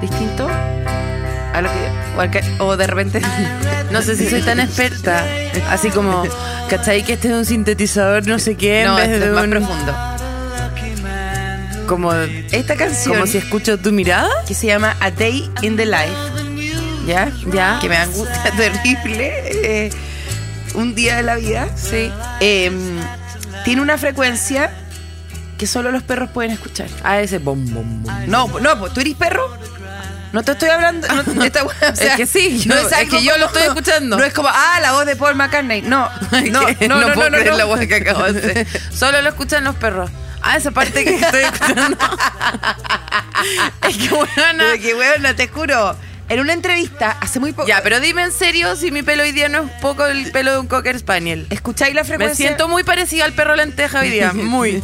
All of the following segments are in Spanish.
¿Distinto? A lo que, o, de repente. No sé si soy tan experta. Así como, ¿cachai? Que este es un sintetizador, no sé qué, en no, vez esto de es más un- profundo. Como, Esta canción como si escucho tu mirada. que se llama A Day in the Life. ¿Ya? Ya. Que me angustia terrible. eh, un día de la vida. Sí. Eh, tiene una frecuencia que solo los perros pueden escuchar. A ese bom, bom, bom. No, no, pues, ¿tú eres perro? No te estoy hablando. no, esta wea, o sea, Es que sí, yo- es que yo lo estoy escuchando. No es como, ah, la voz de Paul McCartney. No, no, no, no, no, puedo no, creer la voz que acabo de hacer. Solo lo escuchan los perros. Ah, esa parte que estoy escuchando. es que buena. Pero que weón, te juro. En una entrevista hace muy poco. Ya, pero dime en serio si mi pelo hoy día no es poco el pelo de un cocker spaniel. ¿Escucháis la Me frecuencia? siento muy parecida al perro lenteja hoy día. Muy.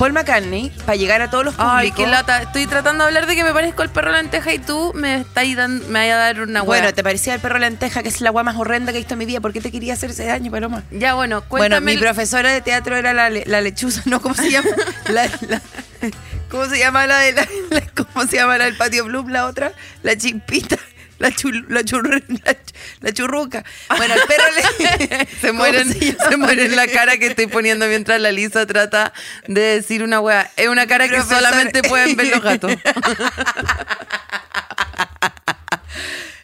Paul McCartney, para llegar a todos los públicos. Ay, qué lata. Estoy tratando de hablar de que me parezco al perro lenteja y tú me estás dando, me a dar una hueá. Bueno, te parecía el perro lenteja, que es la agua más horrenda que he visto en mi vida. ¿Por qué te quería hacer ese daño, Paloma? Ya, bueno, Bueno, cuéntame. mi profesora de teatro era la, le- la lechuza, ¿no? ¿Cómo se llama? La- la- ¿Cómo se llama la de la, la- ¿Cómo se llama la del patio Bloom? La otra, la chimpita. La, chul- la, churru- la, la churruca. Bueno, el perro le, se ¿cómo mueren, se se mueren la cara que estoy poniendo mientras la Lisa trata de decir una wea. Es una cara que solamente pueden ver los gatos.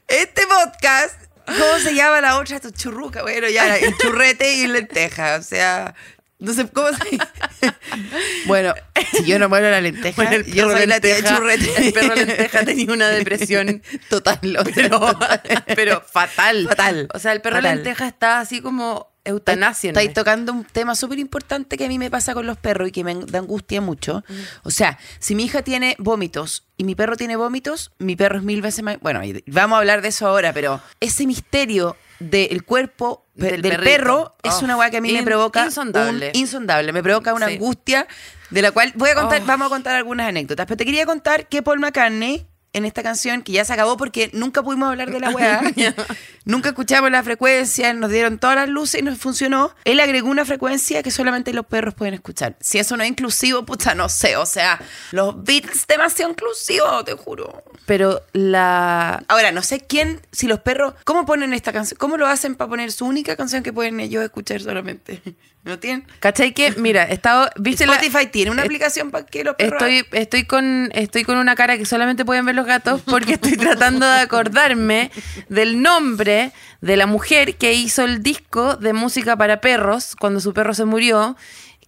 Este podcast, ¿cómo se llama la otra? Churruca. Bueno, ya, el churrete y lenteja. O sea, no sé cómo se. Bueno, si yo no muero la lenteja, Bueno, el yo perro soy la tía lenteja, churrete. el perro lenteja tenía una depresión total, pero, total. pero fatal. Fatal. O sea, el perro Fatal. lenteja está así como eutanasia. Estáis tocando un tema súper importante que a mí me pasa con los perros y que me da angustia mucho. O sea, si mi hija tiene vómitos y mi perro tiene vómitos, mi perro es mil veces más... Bueno, vamos a hablar de eso ahora, pero ese misterio del cuerpo Del perro es Oh, una weá que a mí me provoca insondable. un insondable, me provoca una Sí. angustia de la cual voy a contar, Oh. vamos a contar algunas anécdotas, pero te quería contar que Paul McCartney en esta canción, que ya se acabó porque nunca pudimos hablar de la weá, nunca escuchamos la frecuencia, nos dieron todas las luces y nos funcionó. Él agregó una frecuencia que solamente los perros pueden escuchar. Si eso no es inclusivo, puta, no sé. O sea, los Beatles demasiado inclusivos, te juro. Pero la. Ahora, no sé quién, si los perros, ¿cómo ponen esta canción? ¿Cómo lo hacen para poner su única canción que pueden ellos escuchar solamente? ¿No tienen? ¿Cachai que? Mira, he estado. ¿Viste la- Spotify tiene una Eh, aplicación para que los perros... Estoy, estoy, con, estoy con una cara que solamente pueden ver los gatos porque estoy tratando de acordarme del nombre de la mujer que hizo el disco de música para perros cuando su perro se murió,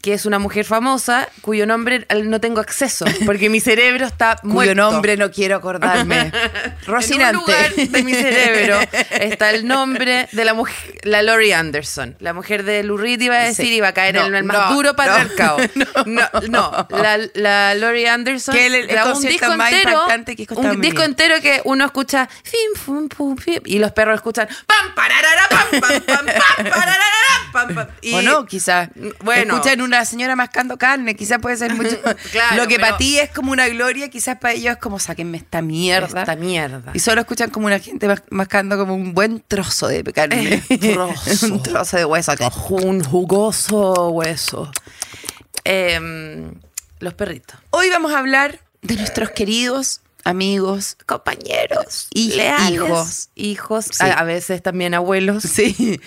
que es una mujer famosa cuyo nombre no tengo acceso porque mi cerebro está cuyo muerto. nombre no quiero acordarme. En un Rocinante. lugar de mi cerebro está el nombre de la mujer, la Lori Anderson. La mujer de Lou Reed iba a decir, Sí. iba a caer No, en el más no, duro patriarcado. no. No, La, la Lori Anderson Que el- el grabó un disco más entero, que un disco entero que uno escucha fim, fum, pum, fim, y los perros escuchan pam, pararara, pam, pam, pam, pam, pararara, pam, pam. Y- o no, quizás. Bueno. Escuchan una señora mascando carne, quizás puede ser mucho. Claro, Lo que pero- para ti es como una gloria, quizás para ellos es como sáquenme esta mierda. Esta mierda. Y solo escuchan como una gente mas- mascando como un buen trozo de carne. trozo. un trozo de hueso. Un jugoso hueso. Em, los perritos. Hoy vamos a hablar de nuestros queridos amigos, compañeros, leales, hijos. hijos, Sí. a, a veces también abuelos. Sí.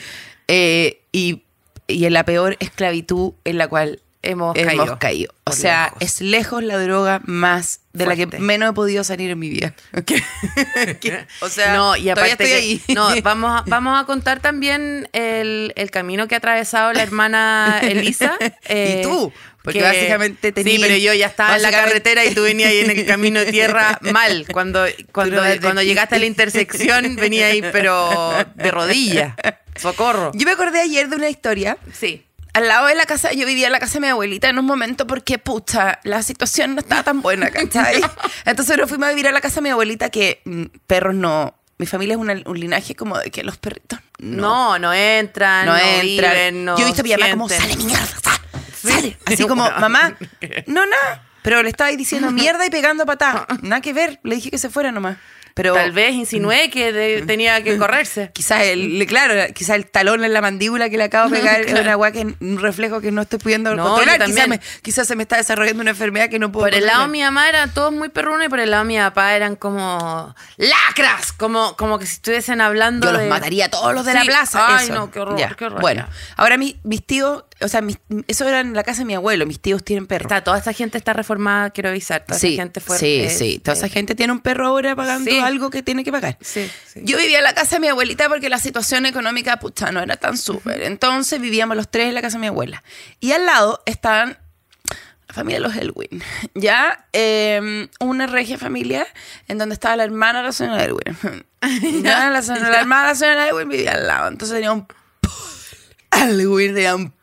Eh, y, y en la peor esclavitud en la cual Hemos, hemos caído. caído. O sea, lejos. es lejos la droga más de la que menos he podido salir en mi vida. O sea, no, y todavía aparte estoy que- ahí. no, vamos a, vamos a contar también el, el camino que ha atravesado la hermana Elisa. eh, Y tú, porque que- básicamente tenías- Sí, pero yo ya estaba en la carretera y tú venías ahí en el camino de tierra mal. Cuando, cuando, cuando llegaste a la intersección venía ahí, pero de rodillas. Socorro. Yo me acordé ayer de una historia. Sí. Al lado de la casa, yo vivía en la casa de mi abuelita en un momento porque, pucha, la situación no estaba tan buena, ¿cachai? Entonces nos fuimos a vivir a la casa de mi abuelita que mm, perros no... Mi familia es una- un linaje como de que los perritos no, No, no entran, no no, entran. viven, no yo he visto a mi mamá como, sale mierda, sal, Sí. sale. Así como, mamá, no, nada. Pero le estaba ahí diciendo mierda y pegando patada. Nada que ver. Le dije que se fuera nomás. Pero Tal vez insinué que de- tenía que correrse. Quizás el, le- claro, quizás el talón en la mandíbula que le acabo de pegar es una weá que un reflejo que no estoy pudiendo No, controlar. Quizás, me- quizás se me está desarrollando una enfermedad que no puedo Por el lado de mi mamá eran todos muy perrunos y por el lado de mi papá eran como lacras, como, como que si estuviesen hablando Yo los mataría a todos los de la plaza. Ay, eso. no, qué horror, qué horror. Bueno, ahora mis, mis tíos, o sea, mis- eso era en la casa de mi abuelo, mis tíos tienen perro. Está, toda esa gente está reformada, quiero avisar. Toda sí, esa gente fue. sí, sí. Toda esa eh, gente tiene un perro ahora pagando Sí. algo que tiene que pagar. Sí, sí. Yo vivía en la casa de mi abuelita porque la situación económica, pucha, no era tan súper. Entonces vivíamos los tres en la casa de mi abuela. Y al lado estaban la familia de los Elwin. Ya, eh, una regia familia en donde estaba la hermana de la señora Elwin. ya, la, señora- la hermana de la señora Elwin vivía al lado. Entonces tenía un. Elwin tenía un.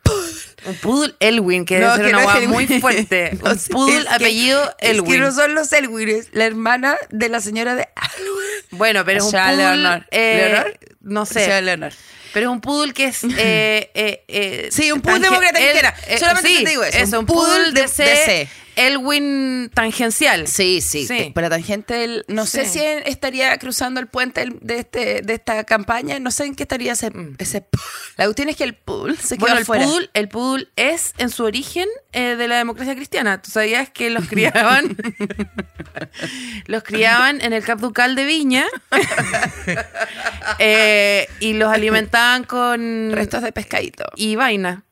Un poodle Elwin, que debe ser que una no es Elwin. muy fuerte. No un poodle es que- apellido Es Elwin. que no son los Elwin, es la hermana de la señora de Elwin. Bueno, pero es un poodle. Leonor. eh, ¿Leonor? No sé. Leonor. Pero es un poodle que es. eh, eh, eh, Sí, un poodle demócrata cristiana. eh, Solamente sí, te digo eso, Eso, un un poodle poodle de de- C. de C. Elwin tangencial. Sí, sí, Sí. la tangente del- no sé si estaría cruzando el puente de este de esta campaña, no sé en qué estaría ese, ese pool. La cuestión es que el pool se quedó Bueno, el poodle, el poodle es en su origen eh, de la democracia cristiana. ¿Tú sabías que los criaban? los criaban en el Cap Ducal de Viña eh, y los alimentaban con restos de pescadito. y vaina.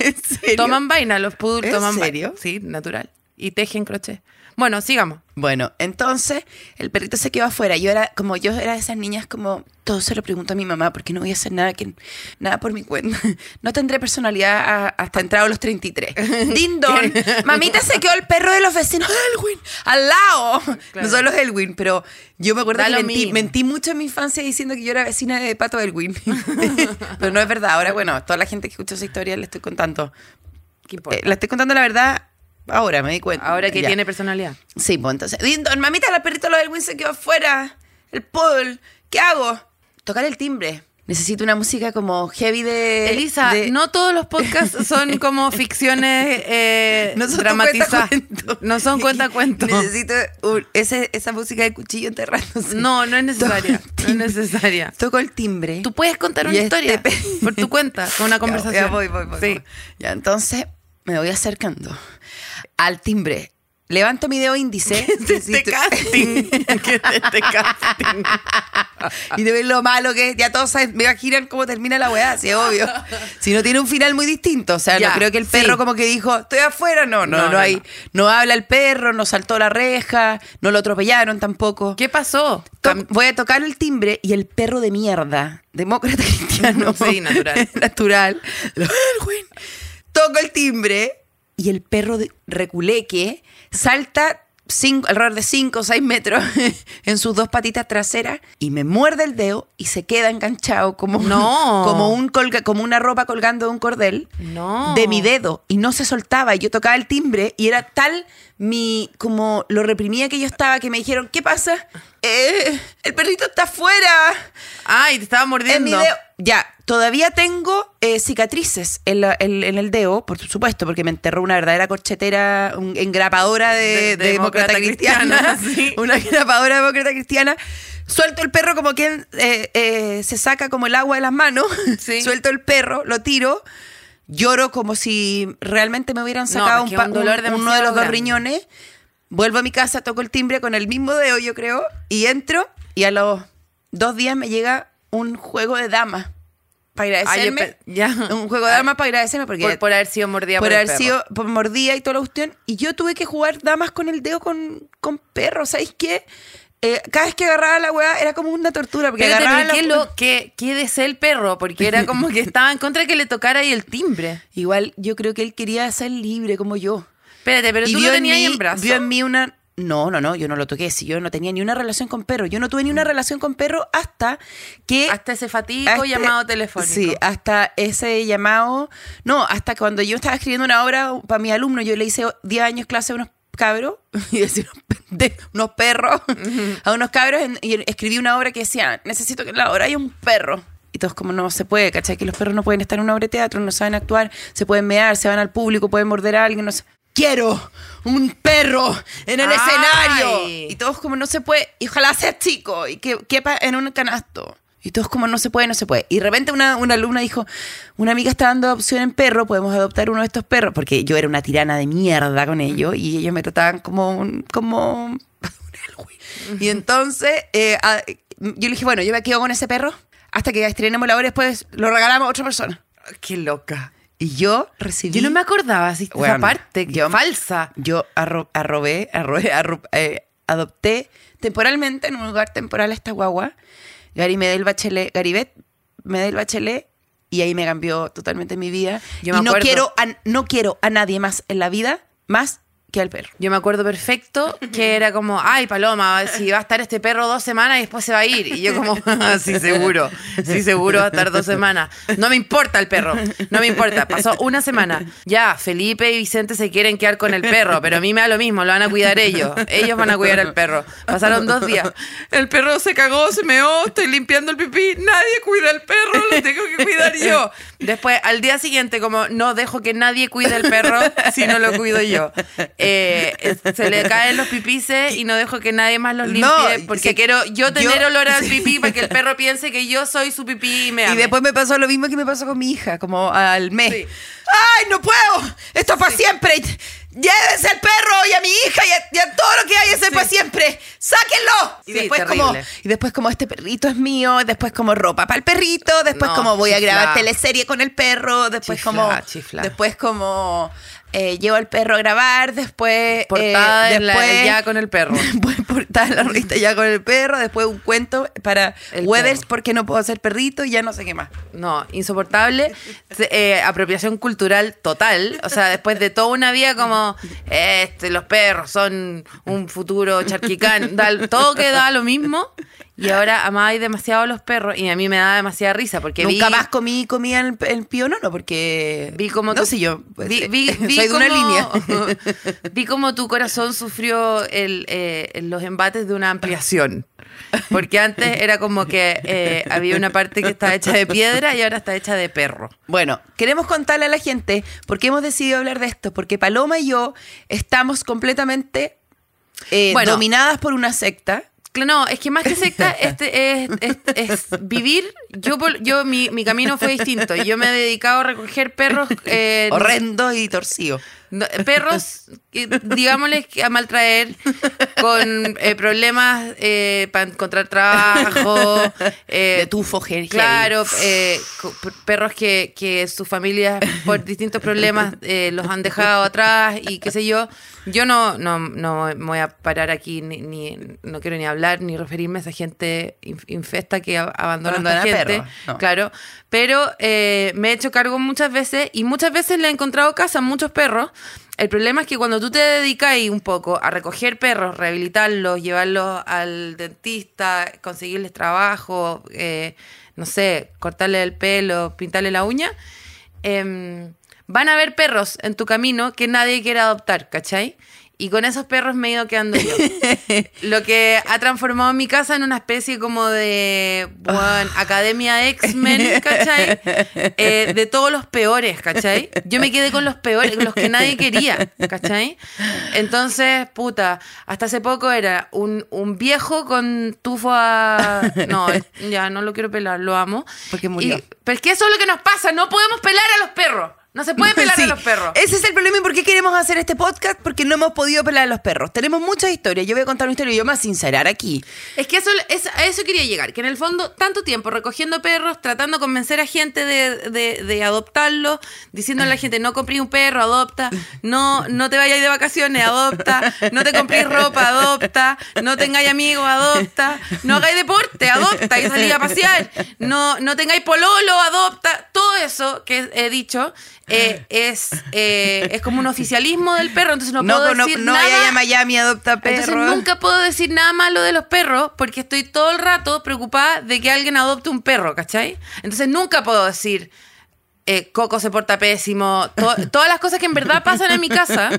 ¿En serio? Toman vaina, los poodles ¿En toman serio? Sí, natural. Y tejen crochet. Bueno, sigamos. Bueno, entonces el perrito se quedó afuera. Yo era como yo era de esas niñas como todo se lo pregunto a mi mamá porque no voy a hacer nada que nada por mi cuenta. No tendré personalidad a- hasta entrado los 33. Din don, mamita se quedó el perro de los vecinos Elwin al lado. Claro. No son los Elwin, pero yo me acuerdo Da que mentí mucho en mi infancia diciendo que yo era vecina de Pato Elwin. pero no es verdad. Ahora, bueno, toda la gente que escucha esa historia le estoy contando. ¿Qué importa? Eh, la estoy contando la verdad ahora, me di cuenta. Ahora que Ya. tiene personalidad. Sí, pues entonces. Dindon, mamita, la perrita lo del Win se quedó afuera. El pool. ¿Qué hago? Tocar el timbre. Necesito una música como heavy de. Elisa, de- no todos los podcasts son como ficciones eh, no son dramatizadas. No son cuentacuentos. Necesito un- ese- esa música de cuchillo enterrándose. No, no es necesaria. No es necesaria. Toco el timbre. Tú puedes contar una este historia pe- por tu cuenta, con una Ya, conversación. Ya, voy, voy, voy. Sí. voy. Ya, entonces me voy acercando al timbre. Levanto mi dedo índice. Este Necesito- casting. ¿Qué es este casting? y de ver lo malo que es. Ya todos saben, me imaginan cómo termina la weá, sí, obvio. Si no tiene un final muy distinto. O sea, Ya, no creo que el sí. perro como que dijo, estoy afuera. No, no, No, no, no, hay. no. No. habla el perro, no saltó la reja, no lo atropellaron tampoco. ¿Qué pasó? To- voy a tocar el timbre y el perro de mierda, demócrata cristiano. Sí, natural. natural. Toco el timbre y el perro de reculeque salta cinco, alrededor de 5 o 6 metros en sus dos patitas traseras y me muerde el dedo y se queda enganchado como, No. como, un colga- como una ropa colgando de un cordel No. de mi dedo y no se soltaba y yo tocaba el timbre y era tal mi como lo reprimía que yo estaba que me dijeron ¿qué pasa? "Eh, el perrito está afuera Ay, te estaba en mi mordiendo. dedo ya todavía tengo eh, cicatrices en, la- en- en el dedo por supuesto porque me enterró una verdadera corchetera un- engrapadora de, De- de de demócrata demócrata cristiana, cristiana, sí. una engrapadora demócrata cristiana Suelto el perro como quien eh, eh, se saca como el agua de las manos. Sí. Suelto el perro, lo tiro. Lloro como si realmente me hubieran sacado porque un un dolor un- uno de los dos riñones. Vuelvo a mi casa, toco el timbre con el mismo dedo, yo creo, y entro. Y a los dos días me llega un juego de damas para agradecerme. Ah, yo pe- ya. Un juego de damas para agradecerme porque Por, por haber sido mordida por por, el haber perro. sido por mordida y toda la cuestión. Y yo tuve que jugar damas con el dedo con, con perros. ¿Sabéis qué? Eh, cada vez que agarraba la weá era como una tortura. Porque Espérate, agarraba pero ¿qué, la- lo, qué, qué desea el perro? Porque era como que estaba en contra de que le tocara ahí el timbre. Igual yo creo que él quería ser libre como yo. Espérate, pero Y tú lo en tenías mí- en brazos. Vio en mí una. No, no, no, yo no lo toqué. Si yo no tenía ni una relación con perro. Yo no tuve ni una relación con perro hasta que. Hasta ese fatico hasta- llamado telefónico. Sí, hasta ese llamado. No, hasta cuando yo estaba escribiendo una obra para mi alumno, yo le hice 10 años clase a unos cabros, y decir, unos, perros, a unos cabros, y escribí una obra que decía, necesito que en la obra haya un perro. Y todos como no se puede, ¿cachai? Que los perros no pueden estar en una obra de teatro, no saben actuar, se pueden mear, se van al público, pueden morder a alguien, no sé. Quiero un perro en el Ay. escenario. Y todos como no se puede, y ojalá sea chico y que quepa en un canasto. Y todos como no se puede, no se puede. Y de repente una, una alumna dijo, una amiga está dando adopción en perro, podemos adoptar uno de estos perros, porque yo era una tirana de mierda con ellos y ellos me trataban como un, como un Y entonces eh, a- yo le dije, bueno, yo me quedo con ese perro hasta que estrenemos la obra y después lo regalamos a otra persona. Qué loca. Y yo recibí... Yo no me acordaba así, esa Bueno, parte. yo- falsa. Yo arro- arrobé, arrobé, arro- eh, adopté temporalmente, en un lugar temporal, a esta guagua. Gary Medel Bachelet, Garibet Medel Bachelet, y ahí me cambió totalmente mi vida. Yo me y no quiero, a, no quiero a nadie más en la vida, más que al perro. Yo me acuerdo perfecto que era como, ay, Paloma, si va a estar este perro dos semanas y después se va a ir. Y yo como, sí, seguro, sí, seguro va a estar dos semanas. No me importa el perro, no me importa. Pasó una semana. Ya, Felipe y Vicente se quieren quedar con el perro, pero a mí me da lo mismo, lo van a cuidar ellos. Ellos van a cuidar al perro. Pasaron dos días. El perro se cagó, se meó, estoy limpiando el pipí, nadie cuida al perro, lo tengo que cuidar yo. Después, al día siguiente, como, no dejo que nadie cuide el perro si no lo cuido yo. Eh, se le caen los pipices y no dejo que nadie más los limpie No, porque quiero yo tener yo- olor al pipí para que el perro piense que yo soy su pipí y me Y después me pasó lo mismo que me pasó con mi hija, como al mes. Sí. ¡Ay, no puedo! Esto es para siempre. Llévense al perro y a mi hija y a, y a todo lo que hay es para siempre. ¡Sáquenlo! Y Sí, después terrible. como y después como este perrito es mío, después como ropa para el perrito, después No, como voy a grabar teleserie con el perro, después Chifla, como chifla. después como eh, llevo al perro a grabar, después Portada eh, en la- después ya con el perro. Después en la revista ya con el perro, después un cuento para El Weathers perro. porque no puedo ser perrito y ya no sé qué más. No, insoportable. Eh, apropiación cultural total. O sea, después de toda una vida como, este, los perros son un futuro charquicán, da- todo queda lo mismo. Y ahora amáis demasiado a los perros y a mí me da demasiada risa porque Nunca vi, más comí comida en el, el Pío Nono porque vi como no tu- sé yo pues, vi, eh, vi- vi soy de una línea vi como tu corazón sufrió el, eh, los embates de una ampliación. Porque antes era como que eh, había una parte que estaba hecha de piedra y ahora está hecha de perro. bueno queremos contarle a la gente por qué hemos decidido hablar de esto porque Paloma y yo estamos completamente eh, Bueno. dominadas por una secta No, es que más que secta este es, es- es vivir. Yo, yo mi, mi camino fue distinto. Yo me he dedicado a recoger perros. eh, horrendo y torcido no- perros, que, digámosles, que a maltraer, con eh, problemas eh, para encontrar trabajo. eh, de tufo heavy. Claro, eh, perros que, que sus familias por distintos problemas eh, los han dejado atrás y qué sé yo. Yo no, no, no me voy a parar aquí, ni, ni- no quiero ni hablar ni referirme a esa gente inf- infesta que abandona, a esta gente. no. Claro, pero eh, me he hecho cargo muchas veces y muchas veces le he encontrado casa a muchos perros. El problema es que cuando tú te dedicas un poco a recoger perros, rehabilitarlos, llevarlos al dentista, conseguirles trabajo, eh, no sé, cortarle el pelo, pintarle la uña, em, van a haber perros en tu camino que nadie quiere adoptar, ¿cachai? Y con esos perros me he ido quedando yo. Lo que ha transformado mi casa en una especie como de, bueno, academia X-Men, ¿cachai? Eh, de todos los peores, ¿cachai? Yo me quedé con los peores, los que nadie quería, ¿cachai? Entonces, puta, hasta hace poco era un, un viejo con tufo a... No, ya no lo quiero pelar, lo amo. Porque murió. Y- pero es que eso es lo que nos pasa, no podemos pelar a los perros. No se puede pelar Sí. a los perros. Ese es el problema y por qué queremos hacer este podcast, porque no hemos podido pelar a los perros. Tenemos muchas historias. Yo voy a contar una historia y yo me voy a sincerar aquí. Es que eso, es- a eso quería llegar, que en el fondo tanto tiempo recogiendo perros, tratando de convencer a gente de, de, de adoptarlos, diciéndole a la gente no compré un perro, adopta, no, no te vayas de vacaciones, adopta, no te compré ropa, adopta, no tengáis amigos, adopta, no hagáis deporte, adopta y salí a pasear, no, no tengáis pololo, adopta, todo eso que he dicho, eh, es, eh, es como un oficialismo del perro, entonces no, No, puedo no, decir no nada. vaya a Miami, adopta perro. Entonces nunca puedo decir nada malo de los perros porque estoy todo el rato preocupada de que alguien adopte un perro, ¿cachai? Entonces nunca puedo decir eh, Coco se porta pésimo. To- todas las cosas que en verdad pasan en mi casa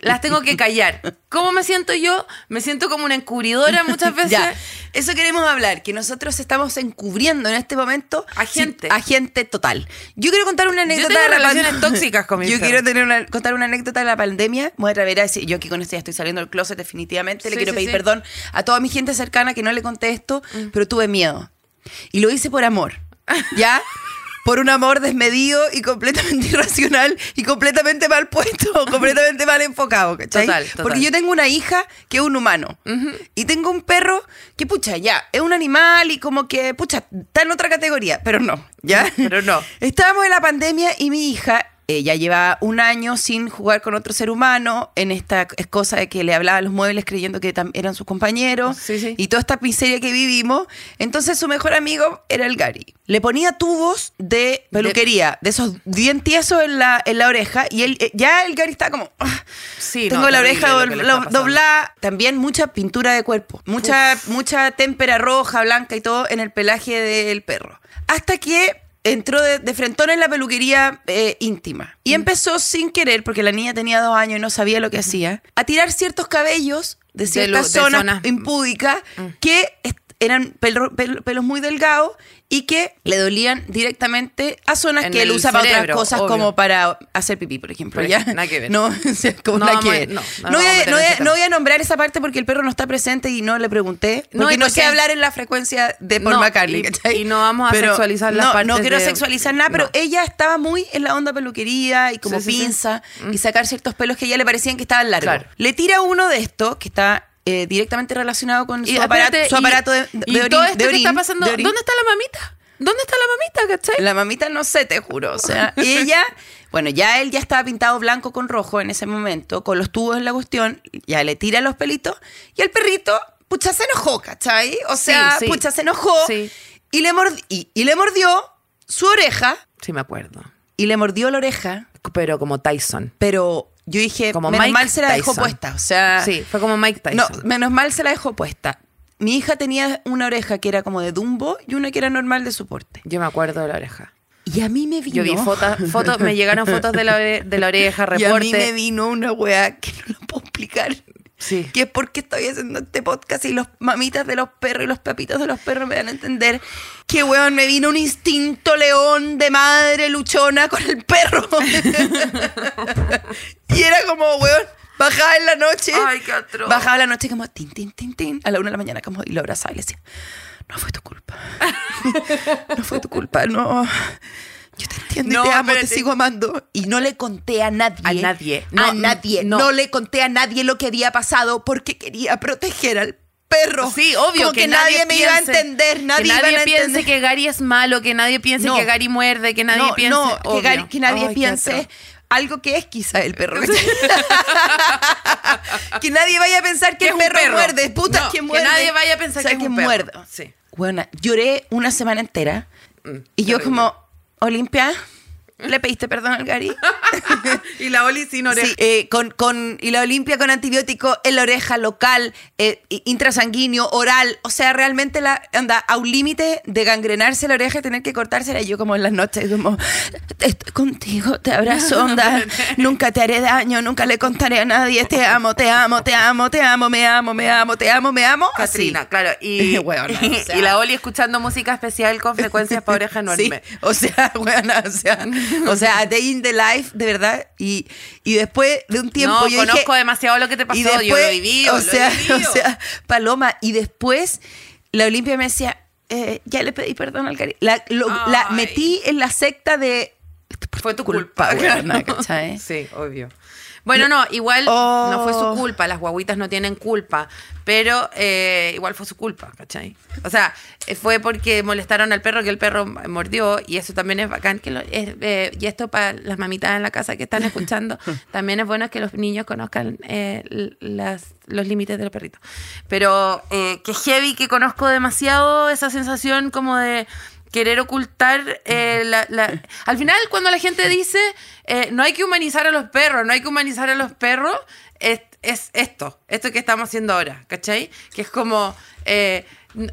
las tengo que callar. ¿Cómo me siento yo? Me siento como una encubridora muchas veces. Ya, eso queremos hablar, que nosotros estamos encubriendo en este momento A gente. a gente total. Yo quiero contar una anécdota tengo de la relaciones tóxicas con mi Yo quiero tener una- contar una anécdota de la pandemia. Voy a atrever a decir, yo aquí con esto ya estoy saliendo del closet definitivamente. Le Sí, quiero sí, pedir sí. perdón a toda mi gente cercana que no le conté esto, pero tuve miedo. Y lo hice por amor, ¿ya? Por un amor desmedido y completamente irracional y completamente mal puesto, completamente mal enfocado, ¿cachai? Total, total. Porque yo tengo una hija que es un humano y tengo un perro que, pucha, ya, es un animal y como que, pucha, está en otra categoría, pero no, ¿ya? Pero no. Estábamos en la pandemia y mi hija ella lleva un año sin jugar con otro ser humano en esta cosa de que le hablaba a los muebles creyendo que eran sus compañeros Sí, sí. y toda esta miseria que vivimos. Entonces su mejor amigo era el Gary. Le ponía tubos de peluquería, de, esos bien tiesos en la, en la oreja y él, eh, ya el Gary estaba como... "Ah, Sí, tengo no, la oreja está doblada. También mucha pintura de cuerpo. Mucha, mucha témpera roja, blanca y todo en el pelaje del perro. Hasta que entró de, de frentón en la peluquería eh, íntima. Mm. Y empezó sin querer, porque la niña tenía dos años y no sabía lo que hacía, a tirar ciertos cabellos de ciertas lo- de zonas, zonas- Mm. impúdicas que est- eran pelo- pel- pelos muy delgados y que le dolían directamente a zonas En que él usa para otras cosas obvio. como para hacer pipí, por ejemplo. Por ¿ya? nada que ver. No, como No nada que vamos a- ver. no, No no nos voy a voy no voy nombrar esa parte porque el perro no está presente y no le pregunté. Porque no, sé hablar en la frecuencia de Paul McCartney, y- no vamos a Pero sexualizar las partes No quiero de- sexualizar nada, pero ella estaba muy en la onda peluquería y como Sí, sí, sí. pinza y sacar ciertos pelos que a ella le parecían que estaban largos. Claro. Le tira uno de estos que está eh, directamente relacionado con su aparato, su aparato de, de y orín- todo de esto que orín, está pasando, de orín. ¿dónde está la mamita? ¿Dónde está la mamita, cachai? La mamita no sé, te juro. O sea, ella, bueno, ya él ya estaba pintado blanco con rojo en ese momento, con los tubos en la cuestión, ya le tira los pelitos, y el perrito, pucha, se enojó, ¿cachai? O sea, Sí, sí. pucha, se enojó Sí. y, le y le mordió su oreja, Sí, me acuerdo. y le mordió la oreja, Pero como Tyson. pero yo dije, Como menos Mike mal se la dejó Tyson. puesta. O sea, Sí, fue como Mike Tyson. no, menos mal se la dejó puesta. Mi hija tenía una oreja que era como de Dumbo y una que era normal de soporte. Yo me acuerdo de la oreja. Y a mí me vino. Yo vi fotos, fotos me llegaron fotos de la, de la oreja, Y a mí me reporte. vino una weá que no lo puedo explicar. Sí. Que es porque estoy haciendo este podcast y los mamitas de los perros y los papitos de los perros me dan a entender que, weón, me vino un instinto león de madre luchona con el perro. y era como, weón, bajaba en la noche. Ay, qué atroz. Bajaba en la noche como, tin, tin, tin, tin, a la una de la mañana, como, y lo abrazaba y le decía, no fue tu culpa. no fue tu culpa, no. Yo te entiendo No, y te amo, te sigo amando. Y no le conté a nadie. A nadie. No, a nadie. no. No. le conté a nadie lo que había pasado porque quería proteger al perro. Sí, obvio. Como que, nadie, me iba a entender. Nadie, que nadie iba a piense entender. que Gary es malo, que nadie piense No. que Gary muerde, que nadie no, piense. no, que, obvio. Gary- que nadie Ay, piense algo que es quizá el perro. que nadie vaya a pensar que, Que el perro, perro. muerde. Puta, No, que que nadie vaya a pensar O sea, que es un perro. muerde. Sí. Bueno, lloré una semana entera. y yo como, Olimpia, ¿le pediste perdón al Gary? y la Oli sin oreja. Sí, eh, con, con, y la Olimpia con antibiótico en la oreja local, eh, intrasanguíneo, oral. O sea, realmente la anda a un límite de gangrenarse la oreja y tener que cortársela. Y yo como en las noches, como, estoy contigo, te abrazo, onda. nunca te haré daño, nunca le contaré a nadie. Te amo, te amo, te amo, te amo, me amo, me amo, te amo, me amo. Así. Katrina, claro. Y, Hueona, o sea. y la Oli escuchando música especial con frecuencias para oreja enorme. Sí, o sea, weona, o sea, o sea, a day in the life, de verdad. Y, y después de un tiempo no, yo conozco dije, demasiado lo que te pasó. y yo después, lo he vivido. o lo sea, vivido. o sea, Paloma, y después la Olimpia me decía, eh, ya le pedí perdón al cari. La, lo- metí en la secta de fue tu culpa, culpa. Sí, obvio. Bueno, no, igual Oh. no fue su culpa, las guaguitas no tienen culpa, pero eh, igual fue su culpa, ¿cachai? O sea, eh, fue porque molestaron al perro que el perro mordió y eso también es bacán. Que lo- es, eh, y esto para las mamitas en la casa que están escuchando, también es bueno que los niños conozcan eh, las, los límites de los perritos. Pero eh, que heavy, que conozco demasiado esa sensación como de querer ocultar eh, la, la- Al final, cuando la gente dice eh, no hay que humanizar a los perros, no hay que humanizar a los perros, es, es esto, esto que estamos haciendo ahora, ¿cachai? Que es como... eh,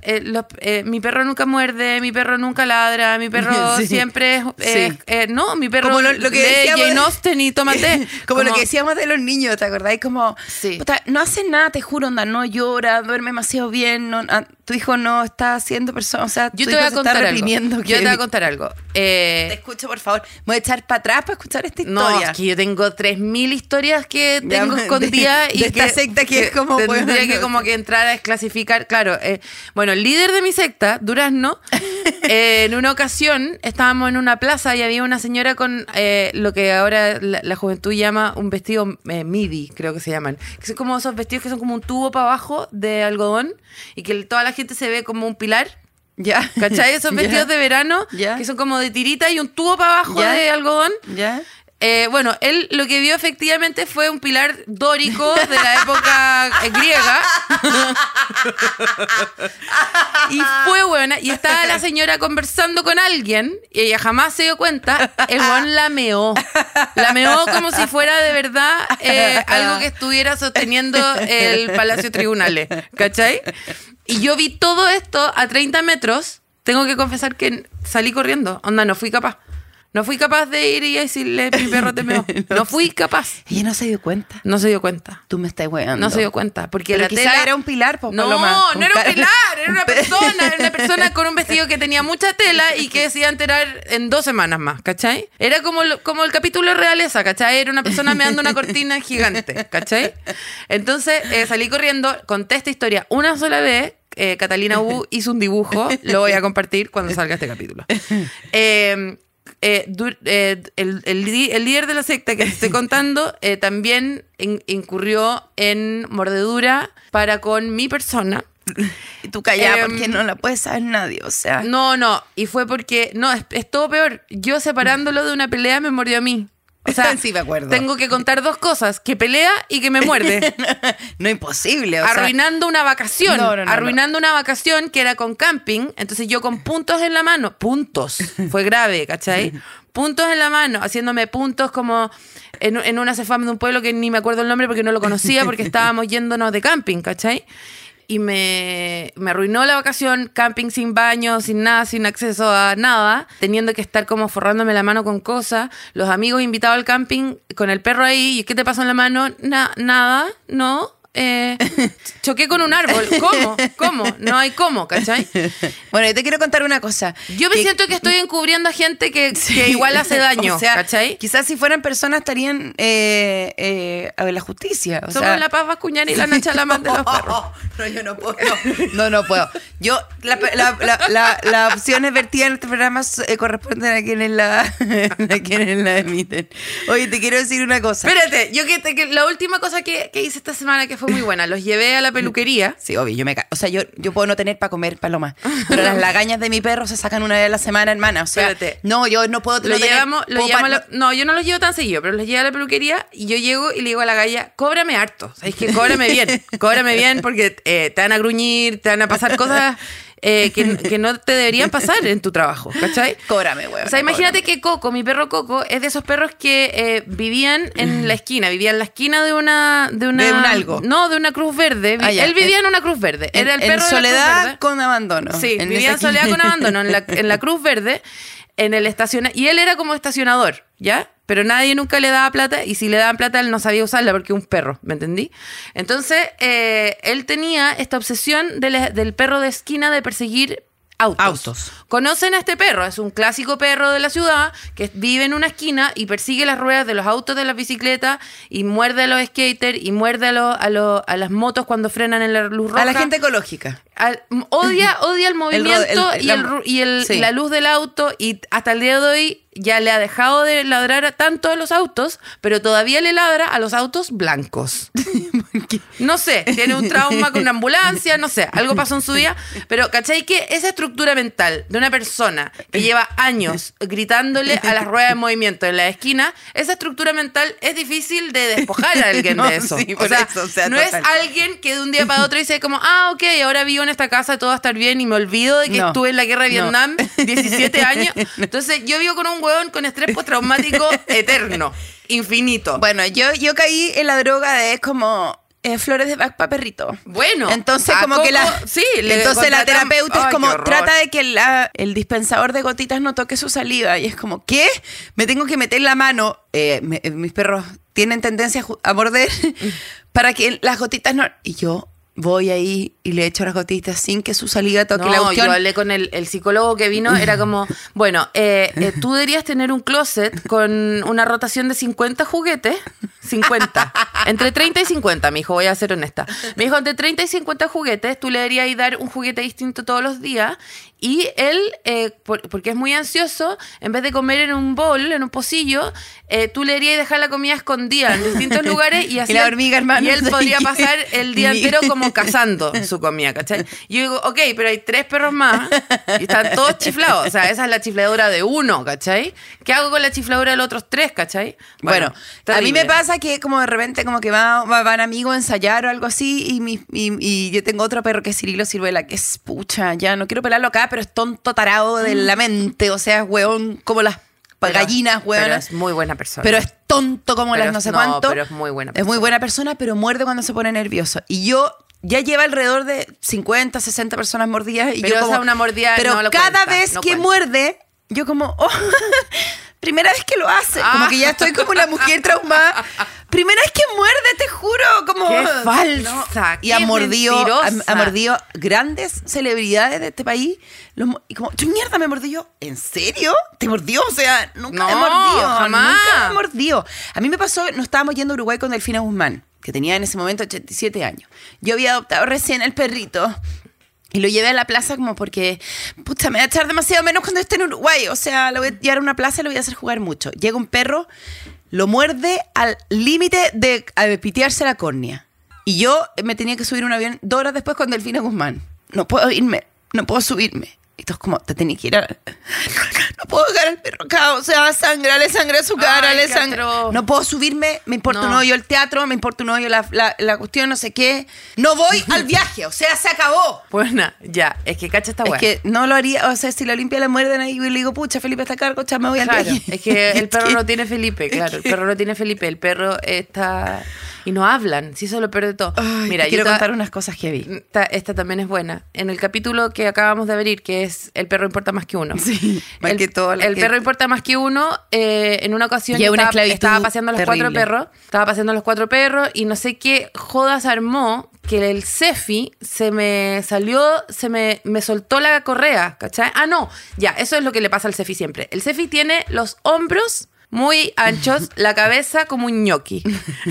eh, los- eh, mi perro nunca muerde, mi perro nunca ladra, mi perro Sí. siempre es... eh, Sí. no, mi perro Como lo- lo que decíamos- Jane Austen y toma té. como, lo que decíamos de los niños, ¿te acordáis? Como, Sí. puta, no hace nada, te juro, onda, no llora, duerme demasiado bien, no, ah, tu hijo no está haciendo persona, o sea, Yo tu te voy a contar algo. Yo que- te voy a contar algo. Eh, Te escucho, por favor. Me voy a echar para atrás para escuchar esta No, historia. es que yo tengo 3.000 historias que tengo de- escondidas de y esta secta que es como, Tendría bueno, que no. como que entrar a desclasificar. Claro, eh, bueno, el líder de mi secta, Durazno, eh, en una ocasión estábamos en una plaza y había una señora con eh, lo que ahora la, la juventud llama un vestido eh, midi, creo que se llaman. Que son como esos vestidos que son como un tubo para abajo de algodón y que toda la gente se ve como un pilar. Ya. ¿Cachai? Esos vestidos de verano Ya. que son como de tirita y un tubo para abajo de algodón. ¿Ya? Eh, bueno, él lo que vio efectivamente fue un pilar dórico de la época eh, griega. y fue buena. Y estaba la señora conversando con alguien y ella jamás se dio cuenta. El Juan la meó. La meó como si fuera de verdad eh, algo que estuviera sosteniendo el Palacio Tribunales. ¿Cachai? Y yo vi todo esto a 30 metros. Tengo que confesar que salí corriendo. Onda, no fui capaz. No fui capaz de ir y decirle, mi perro te meó. No fui capaz. Ella no se dio cuenta. No se dio cuenta. Tú me estás weando. No se dio cuenta. Porque Pero la quizá tela... era un pilar, po, No, Paloma, no era un pilar, era una persona, era una persona con un vestido que tenía mucha tela y que se iba a enterar en dos semanas más, ¿cachai? Era como, lo- como el capítulo realeza, ¿cachai? Era una persona meando una cortina gigante, ¿cachai? Entonces eh, salí corriendo, conté esta historia una sola vez. Eh, Catalina U hizo un dibujo, lo voy a compartir cuando salga este capítulo. Eh, eh, du- eh, el, el li- el líder de la secta que te estoy contando eh, también in- incurrió en mordedura para con mi persona. Y tú callada Em, porque no la puede saber nadie, o sea. No, no, y fue porque, no, es, es todo peor. Yo separándolo de una pelea me mordió a mí. O sea, Sí, me acuerdo. tengo que contar dos cosas, que pelea y que me muerde. no imposible, o sea. arruinando una vacación, No, no, no, arruinando una vacación que era con camping, entonces yo con puntos en la mano, puntos, fue grave, ¿cachai? Puntos en la mano, haciéndome puntos como en, en una cefam de un pueblo que ni me acuerdo el nombre porque no lo conocía porque estábamos yéndonos de camping, ¿cachai? Y me, me arruinó la vacación, camping sin baño, sin nada, sin acceso a nada, teniendo que estar como forrándome la mano con cosas, los amigos invitados al camping con el perro ahí, ¿y qué te pasó en la mano? Na- nada, no. Eh, choqué con un árbol. ¿Cómo? ¿Cómo? No hay cómo, ¿cachai? Bueno, yo te quiero contar una cosa. Yo me Que- siento que estoy encubriendo a gente que, que igual hace daño, O sea, ¿cachai? Quizás si fueran personas estarían eh, eh, a ver la justicia. O Somos sea, la Paz Vascuñán y la Nacha Lamán de los perros. No, yo no puedo. No, no puedo. Yo, la, la, la, la, las opciones vertidas en este programa eh, corresponden a quienes la, a quienes la emiten. Oye, te quiero decir una cosa. Espérate, yo que, te- que la última cosa que, que hice esta semana que fue muy buena, los llevé a la peluquería. Sí, obvio, yo me O sea, yo, yo puedo no tener para comer paloma. Pero las lagañas de mi perro se sacan una vez a la semana, hermana. O sea, Espérate. no, yo no puedo Lo no tener- llevamos, lo llevamos pa- no, yo no los llevo tan seguido, pero los llevo a la peluquería y yo llego y le digo a la galla, cóbrame harto. ¿Sabes que Cóbrame bien, cóbrame bien porque eh, te van a gruñir, te van a pasar cosas eh, que, que no te deberían pasar en tu trabajo, ¿cachai? Cóbrame, weón. O sea, imagínate que Coco, mi perro Coco, es de esos perros que eh, vivían en la esquina, vivía en la esquina de una... De, una, De un algo. No, de una cruz verde. Ah, ya. Él vivía En- en una cruz verde. Era el en, perro en de la cruz soledad verde. con abandono. Sí, En vivía en soledad con abandono, en la, en la Cruz Verde, en el estaciona Y él era como estacionador, ¿ya? Pero nadie nunca le daba plata y si le daban plata él no sabía usarla porque un perro, ¿me entendí? Entonces, eh, él tenía esta obsesión del perro de esquina de perseguir autos. Autos. Conocen a este perro, es un clásico perro de la ciudad que vive en una esquina y persigue las ruedas de los autos de las bicicletas y muerde a los skaters y muerde a, los- a, los- a las motos cuando frenan en la luz roja A la gente ecológica. al- odia, odia el movimiento el- y, la- el, ru- y el- sí. la luz del auto y hasta el día de hoy ya le ha dejado de ladrar a- tanto a los autos, pero todavía le ladra a los autos blancos. No sé, tiene un trauma con una ambulancia, no sé, algo pasó en su vida. Pero, ¿cachai? Que esa estructura mental de una persona que lleva años gritándole a las ruedas de movimiento en la esquina, esa estructura mental es difícil de despojar a alguien No, de eso. sí, o, sea, eso, o sea, no total. es alguien que de un día para otro dice como, ah, ok, ahora vivo en esta casa, todo va a estar bien y me olvido de que No. estuve en la guerra de No. Vietnam 17 años. Entonces, yo vivo con un hueón con estrés postraumático eterno, infinito. Bueno, yo, yo caí en la droga de como eh, flores de Bach para perrito. Bueno, Entonces, como que la. Sí, le entonces la terapeuta Ay, es como trata de que la- el dispensador de gotitas no toque su saliva. Y es como, ¿qué? Me tengo que meter la mano. eh, me- mis perros tienen tendencia a morder para que las gotitas no. Y yo voy ahí y le echo las gotitas sin que su saliva toque la No, cuestión. yo hablé con el, el psicólogo que vino, era como, bueno, eh, eh, tú deberías tener un closet con una rotación de 50 juguetes, 50, entre 30 y 50, me dijo, voy a ser honesta. Me dijo, entre 30 y 50 juguetes, tú le deberías dar un juguete distinto todos los días y él, eh, por- porque es muy ansioso, en vez de comer en un bol, en un pocillo, eh, tú le deberías dejar la comida escondida en distintos lugares y así la él- hormiga, hermano, y él podría pasar el día entero como cazando su comida, ¿cachai? Y yo digo, ok, pero hay tres perros más y están todos chiflados. O sea, esa es la chifladura de uno, ¿cachai? ¿Qué hago con la chifladura de los otros tres, ¿cachai? Bueno, a mí me pasa que como de repente como que va, va- van amigos a ensayar o algo así y, mi- y, y yo tengo otro perro que es Cirilo Ciruela, que es pucha, ya no quiero pelarlo acá, pero es tonto tarado de la mente, o sea, es hueón como las Pero- gallinas, hueón. Pero es muy buena persona. Pero es tonto como Pero las no sé no, cuánto. pero es muy buena Es muy persona. buena persona, pero muerde cuando se pone nervioso. Y yo ya lleva alrededor de 50, 60 personas mordidas. Y Pero yo como, una mordida Pero no lo cada cuenta, vez no que cuenta. muerde, yo como, oh, primera vez que lo hace. Ah. Como que ya estoy como una mujer traumada. Primera vez que muerde, te juro. Como, Qué falsa, Y qué ha mordido, ha, mordido grandes celebridades de este país. Los y como, ¿tu mierda me mordió? ¿En serio? ¿Te mordió? O sea, nunca No, me mordió. jamás. Nunca me mordió. A mí me pasó, nos estábamos yendo a Uruguay con Delfina Guzmán, que tenía en ese momento 87 años. Yo había adoptado recién el perrito. Y lo llevé a la plaza como porque, pucha, me va a echar demasiado menos cuando esté en Uruguay. O sea, lo voy a llevar a una plaza y lo voy a hacer jugar mucho. Llega un perro, lo muerde al límite de a pitearse la córnea. Y yo me tenía que subir un avión dos horas después con Delfina Guzmán. No puedo irme, no puedo subirme. Y todos como, te tenés que ir a... No puedo dejar al perro acá, o sea, sangra, le sangra su cara, Ay, le sangra. atroz. No puedo subirme, me importa No. un hoyo el teatro, me importa un hoyo la, la, la cuestión, no sé qué. No voy al viaje, o sea, se acabó. Buena, ya, es que cacha esta Es weá. que no lo haría, o sea, si la Olimpia la muerden ahí y le digo, pucha, Felipe está cargo, me voy al Claro, viaje. es que el perro Es no tiene Felipe, es claro, el perro no tiene Felipe, el perro está... Y no hablan, si eso es lo peor de todo. Ay, Mira, te quiero yo te- contar unas cosas que vi. Esta, esta también es buena. En el capítulo que acabamos de abrir, que es El perro importa más que uno. Sí, más el, que todo el perro importa más que uno. eh, en una ocasión Y es yo una estaba, paseando a los cuatro perros. Estaba paseando a los cuatro perros y no sé qué jodas armó que el Cefi se me salió, se me, me soltó la correa, ¿cachai? Ah, no, ya, eso es lo que le pasa al Cefi siempre. El Cefi tiene los hombros muy anchos, la cabeza como un ñoqui.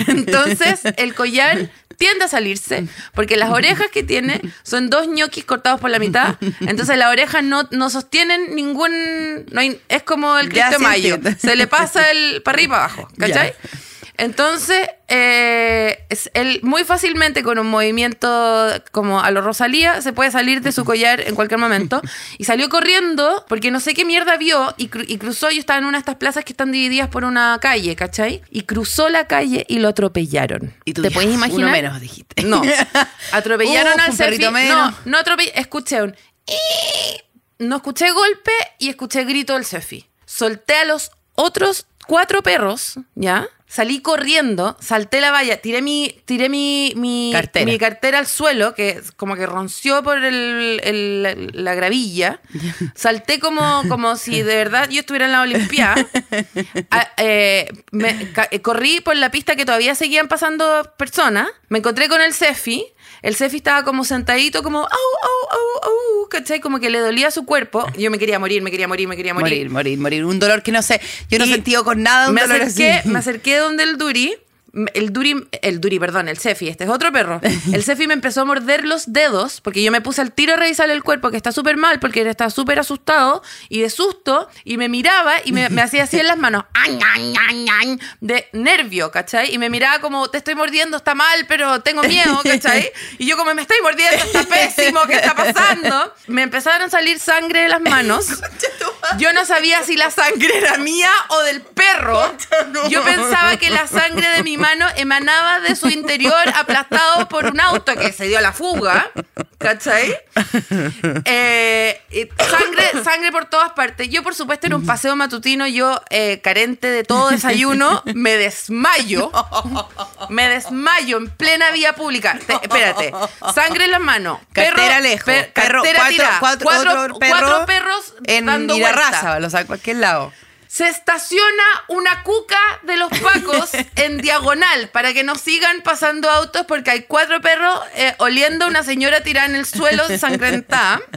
Entonces, el collar tiende a salirse, porque las orejas que tiene son dos ñoquis cortados por la mitad. Entonces, las orejas no, no sostienen ningún. No hay- es como el Cristo Mayo. Se le pasa el para arriba y para abajo, ¿cachai? Entonces, eh, es- él muy fácilmente con un movimiento como a lo Rosalía se puede salir de su collar en cualquier momento. Y salió corriendo porque no sé qué mierda vio y, cru- y cruzó. Yo estaba en una de estas plazas que están divididas por una calle, ¿cachai? Y cruzó la calle y lo atropellaron. Y tú ¿Te puedes uno imaginar? menos, dijiste. No. Atropellaron al perrito menos. No, no atropellé. Escuché un. No escuché golpe y escuché grito del Cefi. Solté a los otros cuatro perros, ¿ya? Salí corriendo, salté la valla, tiré mi, tiré mi, mi, Cartera. mi cartera al suelo, que como que ronció por el, el- la, la gravilla. Salté como, como si de verdad yo estuviera en la Olimpiada. Eh, eh, corrí por la pista que todavía seguían pasando personas. Me encontré con el Cefi. El Cefi estaba como sentadito, como, au, au, au, au, ¿cachai? Como que le dolía su cuerpo. Yo me quería morir, me quería morir, me quería morir. Morir, morir, morir. Un dolor que no sé. Yo no he sentido con nada un me dolor acerqué, así. me acerqué donde el Duri, el Duri, el Duri, perdón, el Cefi, este es otro perro. El Cefi me empezó a morder los dedos porque yo me puse al tiro a revisarle el cuerpo que está súper mal porque él está súper asustado y de susto y me miraba y me, me hacía así en las manos, de nervio, ¿cachai? Y me miraba como, te estoy mordiendo, está mal, pero tengo miedo, ¿cachai? Y yo como, me estoy mordiendo, está pésimo, ¿qué está pasando? Me empezaron a salir sangre de las manos. Yo no sabía si la sangre era mía o del perro. Yo pensaba que la sangre de mi mano emanaba de su interior aplastado por un auto que se dio a la fuga. ¿Cachai? Eh, sangre, sangre por todas partes. Yo, por supuesto, en un paseo matutino, yo, eh, carente de todo desayuno, me desmayo. Me desmayo en plena vía pública. Te- espérate. Sangre en las manos. Cartera lejos. per- Perro, cartera cuatro, tirada. cuatro, perro cuatro perros en dando O sea, a cualquier lado. Se estaciona una cuca de los pacos en diagonal para que no sigan pasando autos porque hay cuatro perros eh, oliendo a una señora tirada en el suelo ensangrentada.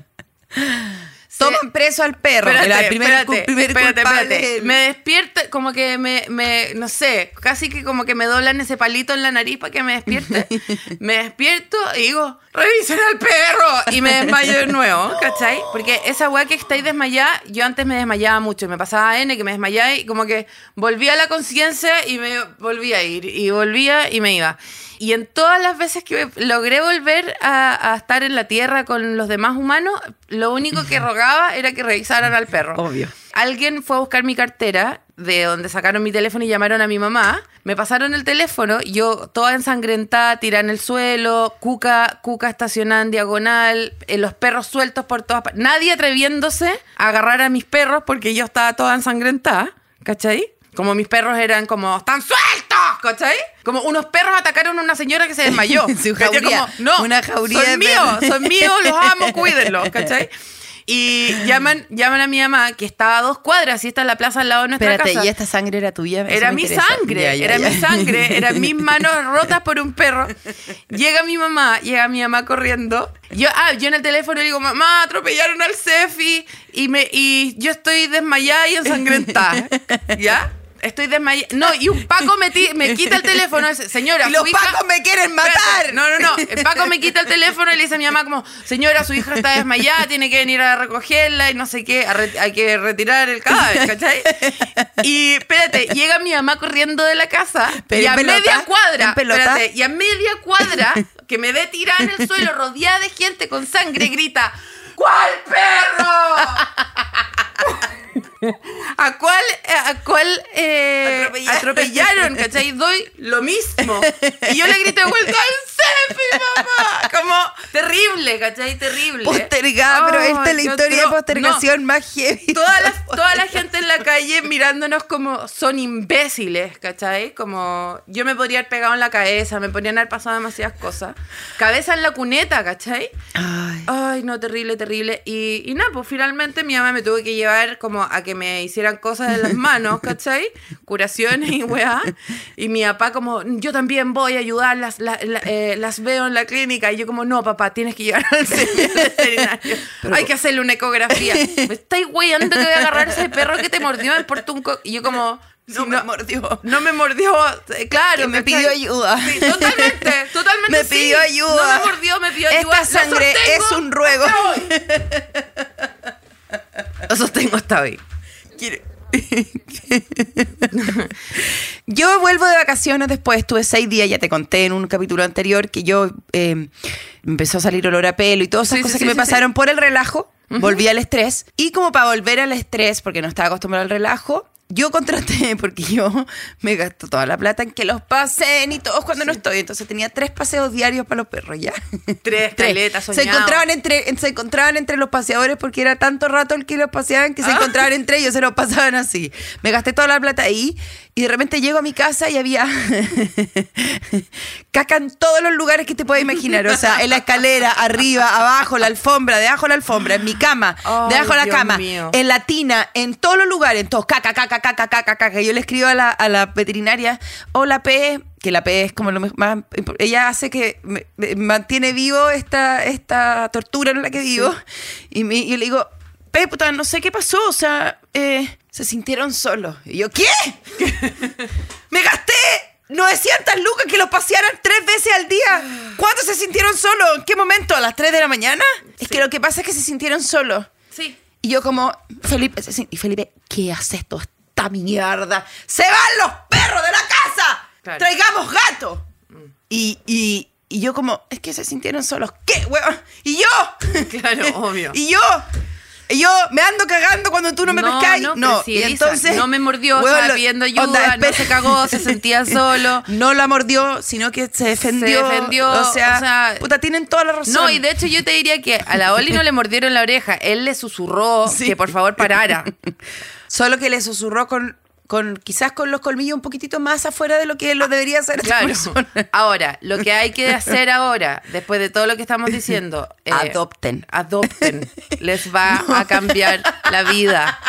Se- Toman preso al perro. Espérate, el primer, espérate, primer. Me despierta, como que me, me, no sé, casi que como que me doblan ese palito en la nariz para que me despierte. me despierto y digo, revisen al perro. Y me desmayo de nuevo, ¿cachai? Porque esa weá que estáis desmayada, yo antes me desmayaba mucho. Me pasaba N que me desmayaba y como que volvía a la conciencia y me volvía a ir. Y volvía y me iba. Y en todas las veces que logré volver a estar en la tierra con los demás humanos, lo único que rogaba era que revisaran al perro. Obvio. Alguien fue a buscar mi cartera de donde sacaron mi teléfono y llamaron a mi mamá. Me pasaron el teléfono, yo toda ensangrentada, tirada en el suelo, cuca, cuca estacionada en diagonal, eh, los perros sueltos por todas partes. Nadie atreviéndose a agarrar a mis perros porque yo estaba toda ensangrentada, ¿cachai? Como mis perros eran como, ¡están sueltos! ¿Cachai? Como unos perros atacaron a una señora que se desmayó. En su jauría. Como, no, Una jauría son míos, son míos, los amo, cuídenlos, ¿cachai? Y llaman, llaman a mi mamá, que estaba a dos cuadras, y esta es la plaza al lado de nuestra Espérate, casa. ¿y esta sangre era tuya? Era mi interesa. sangre, Ya, ya, era ya. mi sangre, eran mis manos rotas por un perro. Llega mi mamá, llega mi mamá corriendo. Yo, ah, yo en el teléfono le digo, mamá, atropellaron al Cefi y, me, y yo estoy desmayada y ensangrentada. ¿Ya? Estoy desmayada. No, y un Paco me, me quita el teléfono. dice, Señora, Y su los hija- pacos me quieren matar. No, no, no. El Paco me quita el teléfono y le dice a mi mamá como, señora, su hija está desmayada, tiene que venir a recogerla y no sé qué, hay que retirar el cadáver, ¿cachai? Y espérate, llega mi mamá corriendo de la casa Pero y a pelota, media cuadra, espérate, y a media cuadra, que me ve tirada en el suelo, rodeada de gente con sangre, grita, ¿cuál perro? ¿A cuál, a cuál eh, Atropellaron. atropellaron? ¿Cachai? Doy lo mismo. Y yo le grité de vuelta, ¡El Cefi, mamá! Como terrible, ¿cachai? Terrible. Postergada, pero Ay, esta es la historia de atroz. postergación más heavy. No, toda, la, toda la gente en la calle mirándonos como son imbéciles, ¿cachai? Como yo me podría haber pegado en la cabeza, me podrían haber pasado demasiadas cosas. Cabeza en la cuneta, ¿cachai? Ay. Ay, no, terrible, terrible. Y, y nada, pues finalmente mi mamá me tuvo que llevar como a que me hicieran cosas en las manos, ¿cachai? Curaciones y weá. Y mi papá como, yo también voy a ayudarlas, la- la- eh, las veo en la clínica. Y yo como, no, papá, tienes que llevar al señor veterinario. Hay que hacerle una ecografía. Me estáis weyando que voy a agarrar ese perro que te mordió en Portunco. Y yo como... No si me mordió. No me mordió, eh, claro. Que me ¿cachai? pidió ayuda. Sí, totalmente, totalmente Me sí. pidió ayuda. No me mordió, me pidió ayuda. Esta sangre es un ruego. Lo sostengo hasta hoy. Yo vuelvo de vacaciones después, estuve seis días, ya te conté en un capítulo anterior que yo eh, empezó a salir olor a pelo y todas esas Sí, cosas sí, que me pasaron por el relajo, volví al estrés. Y como para volver al estrés, porque no estaba acostumbrado al relajo, yo contraté, porque yo me gasto toda la plata en que los pasen y todos cuando no estoy. Entonces tenía tres paseos diarios para los perros ya. Tres caletas, Se encontraban, entre, se encontraban entre los paseadores porque era tanto rato el que los paseaban que se Ah. encontraban entre ellos, se los pasaban así. Me gasté toda la plata ahí y de repente llego a mi casa y había caca en todos los lugares que te puedas imaginar. O sea, en la escalera, arriba, abajo, la alfombra, debajo de la alfombra, en mi cama, debajo de la Dios cama, mío. en la tina, en todos los lugares, en todos, caca, caca, caca, caca, caca. Yo le escribo a la, a la veterinaria, hola P, que la P es como lo más... Ella hace que me- me mantiene vivo esta, esta tortura en la que vivo. Y me- yo le digo, P, puta, no sé qué pasó, o sea, eh, se sintieron solos. Y yo, ¿qué? Me gasté 900 lucas que los pasearan tres veces al día. ¿Cuándo se sintieron solos? ¿En qué momento? ¿A las 3 de la mañana? Es que lo que pasa es que se sintieron solos. Sí. Y yo como, Felipe, y Felipe, ¿qué haces toda esta mierda? ¡Se van los perros de la casa! Claro. ¡Traigamos gatos! Y, y, y yo como, es que se sintieron solos. ¿Qué, weón? ¿Y yo? Claro, obvio. ¿Y yo? ¿Y yo me ando cagando cuando tú no me No, pescáis? no, No, y entonces... no me mordió, weón, estaba pidiendo ayuda, onda, no se cagó, se sentía solo. No la mordió, sino que se defendió. defendió, O sea, o sea, puta, tienen toda la razón. No, y de hecho yo te diría que a la Oli no le mordieron la oreja, él le susurró Sí. que por favor parara. Solo que le susurró con, con quizás con los colmillos un poquitito más afuera de lo que lo debería hacer esta Claro. persona. Ahora, lo que hay que hacer ahora, después de todo lo que estamos diciendo, eh, Adopten. Adopten. Les va a cambiar la vida.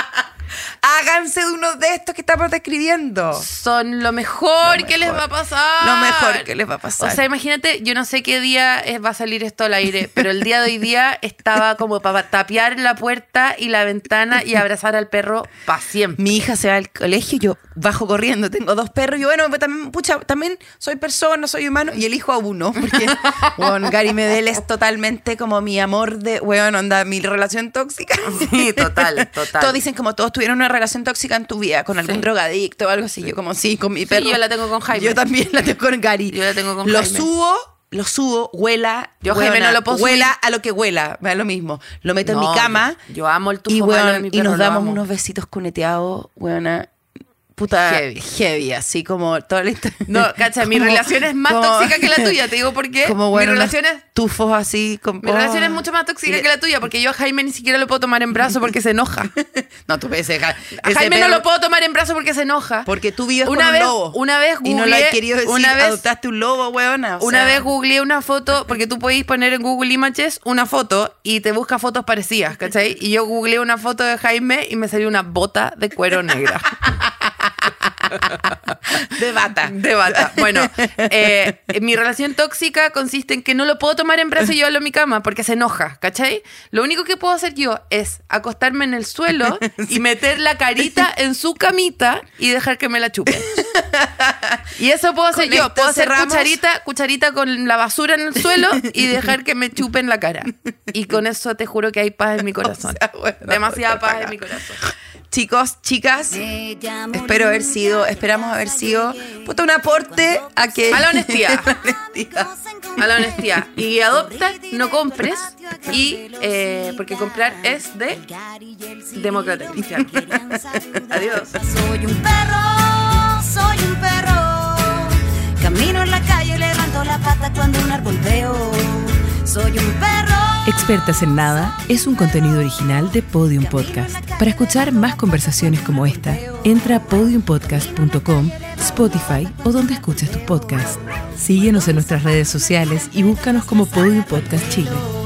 Háganse de uno de estos que estamos describiendo. Son lo mejor, Lo que les va a pasar. Lo mejor que les va a pasar. O sea, imagínate, yo no sé qué día va a salir esto al aire, pero el día de hoy día estaba como para tapiar la puerta y la ventana y abrazar al perro para siempre. Mi hija se va al colegio, yo bajo corriendo, tengo dos perros, y bueno, pues también, pucha, también soy persona, soy humano, y elijo a uno, porque, bueno, Gary Medel es totalmente como mi amor de, weón, onda, mi relación tóxica. Sí, total, total. Todos dicen como todos tuvieron una relación tóxica en tu vida, con algún Sí. drogadicto o algo así, yo como sí, con mi perro. yo la tengo con Jaime. Yo también la tengo con Gary. Yo la tengo con Lo Jaime. subo, lo subo, huela. Yo Jaime no lo puedo Huela subir. a lo que huela, da lo mismo. Lo meto en No, mi cama. yo amo el tufo y, de mi y perro, nos lo damos amo. unos besitos cuneteados, weona. Puta Heavy. heavy. así como toda la historia. No, cacha, mi Como- relación es más como- tóxica que la tuya, te digo por qué. Como mi bueno, relación es tufos así como Mi relación es mucho más tóxica que la tuya, porque yo a Jaime ni siquiera lo puedo tomar en brazo porque se enoja. No, tú ves, A Jaime no lo puedo tomar en brazo porque se enoja. Porque tú vives una con vez, un lobo. Una vez y no lo has googleé- querido decir, una vez, adoptaste un lobo, weona. o una vez googleé una foto, porque tú podéis poner en Google Images una foto y te busca fotos parecidas, ¿cachai? Y yo googleé una foto de Jaime y me salió una bota de cuero negra. de bata. De bata. Bueno, eh, mi relación tóxica consiste en que no lo puedo tomar en brazo y llevarlo a mi cama porque se enoja, ¿cachai? Lo único que puedo hacer yo es acostarme en el suelo y meter la carita en su camita y dejar que me la chupe. Y eso puedo hacer Con yo. Puedo hacer cerramos. cucharita, cucharita con la basura en el suelo y dejar que me chupen la cara. Y con eso te juro que hay paz en mi corazón. sea, bueno, Demasiada paz en mi corazón. Chicos, chicas, espero haber sido, esperamos haber sido puta un aporte a que A la honestidad. A la honestidad. A la honestidad. Y adopta, no compres. Y eh, porque comprar es de demócrata cristiano. Adiós. Soy un perro, soy un perro. Camino en la calle, levanto la pata cuando un árbol veo. Soy un perro. Expertas en Nada es un contenido original de Podium Podcast. Para escuchar más conversaciones como esta, entra a podiumpodcast.com, Spotify o donde escuches tus podcasts. Síguenos en nuestras redes sociales y búscanos como Podium Podcast Chile.